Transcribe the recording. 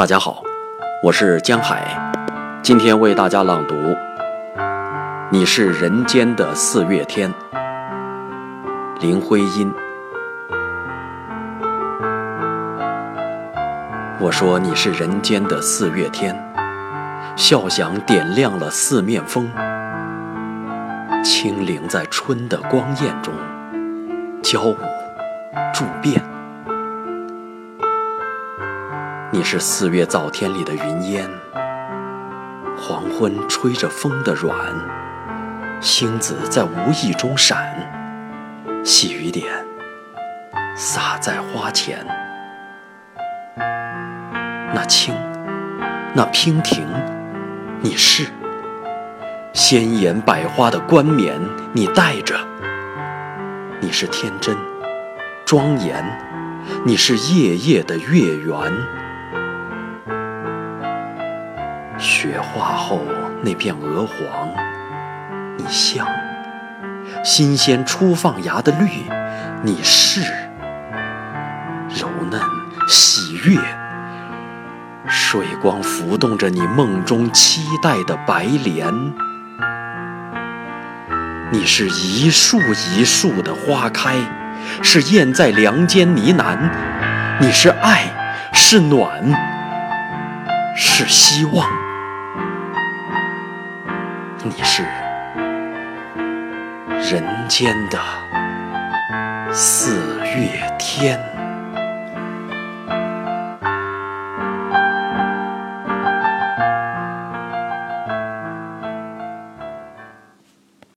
大家好，我是江海，今天为大家朗读《你是人间的四月天》，林徽因。我说你是人间的四月天，笑响点亮了四面风，轻灵在春的光艳中交舞筑变。你是四月早天里的云烟，黄昏吹着风的软，星子在无意中闪，细雨点洒在花前。那青，那娉婷，你是鲜艳百花的冠冕，你戴着；你是天真庄严，你是夜夜的月圆。雪化后那片鹅黄，你像；新鲜初放芽的绿，你是；柔嫩喜悦。水光浮动着你梦中期待的白莲，你是一树一树的花开，是燕在梁间呢喃，你是爱，是暖，是希望，你是人间的四月天。